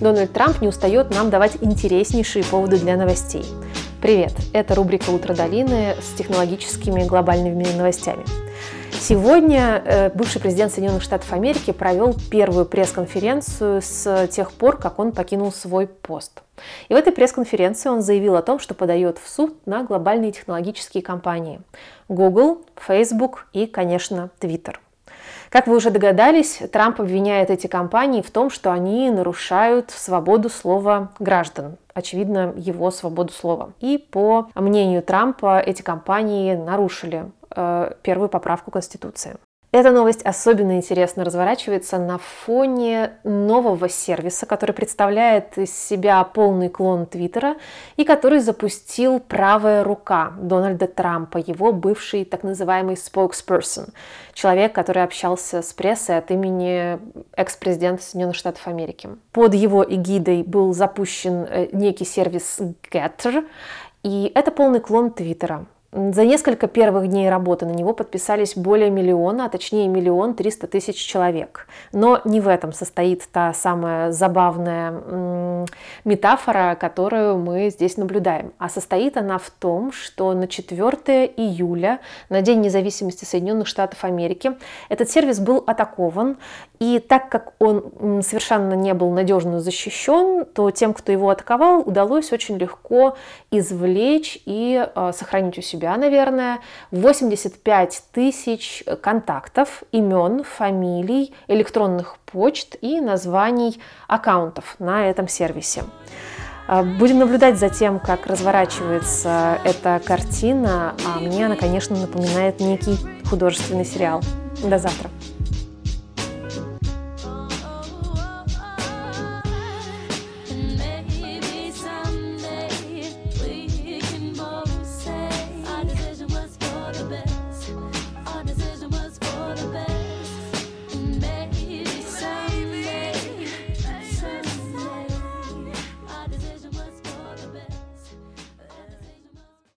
Дональд Трамп не устает нам давать интереснейшие поводы для новостей. Привет! Это рубрика «Утро долины» с технологическими глобальными новостями. Сегодня э, бывший президент Соединенных Штатов Америки провел первую пресс-конференцию с тех пор, как он покинул свой пост. И в этой пресс-конференции он заявил о том, что подает в суд на глобальные технологические компании Google, Facebook и, конечно, Twitter. Как вы уже догадались, Трамп обвиняет эти компании в том, что они нарушают свободу слова граждан. Очевидно, его свободу слова. И по мнению Трампа, эти компании нарушили э, первую поправку Конституции. Эта новость особенно интересно разворачивается на фоне нового сервиса, который представляет из себя полный клон Твиттера и который запустил правая рука Дональда Трампа, его бывший так называемый spokesperson, человек, который общался с прессой от имени экс-президента Соединенных Штатов Америки. Под его эгидой был запущен э, некий сервис Getter, и это полный клон Твиттера. За несколько первых дней работы на него подписались более миллиона, а точнее миллион триста тысяч человек. Но не в этом состоит та самая забавная метафора, которую мы здесь наблюдаем. А состоит она в том, что на 4 июля, на День независимости Соединенных Штатов Америки, этот сервис был атакован. И так как он совершенно не был надежно защищен, то тем, кто его атаковал, удалось очень легко извлечь и э, сохранить у себя себя, наверное, 85 тысяч контактов, имен, фамилий, электронных почт и названий аккаунтов на этом сервисе. А, будем наблюдать за тем, как разворачивается эта картина, а мне она, конечно, напоминает некий художественный сериал. До завтра.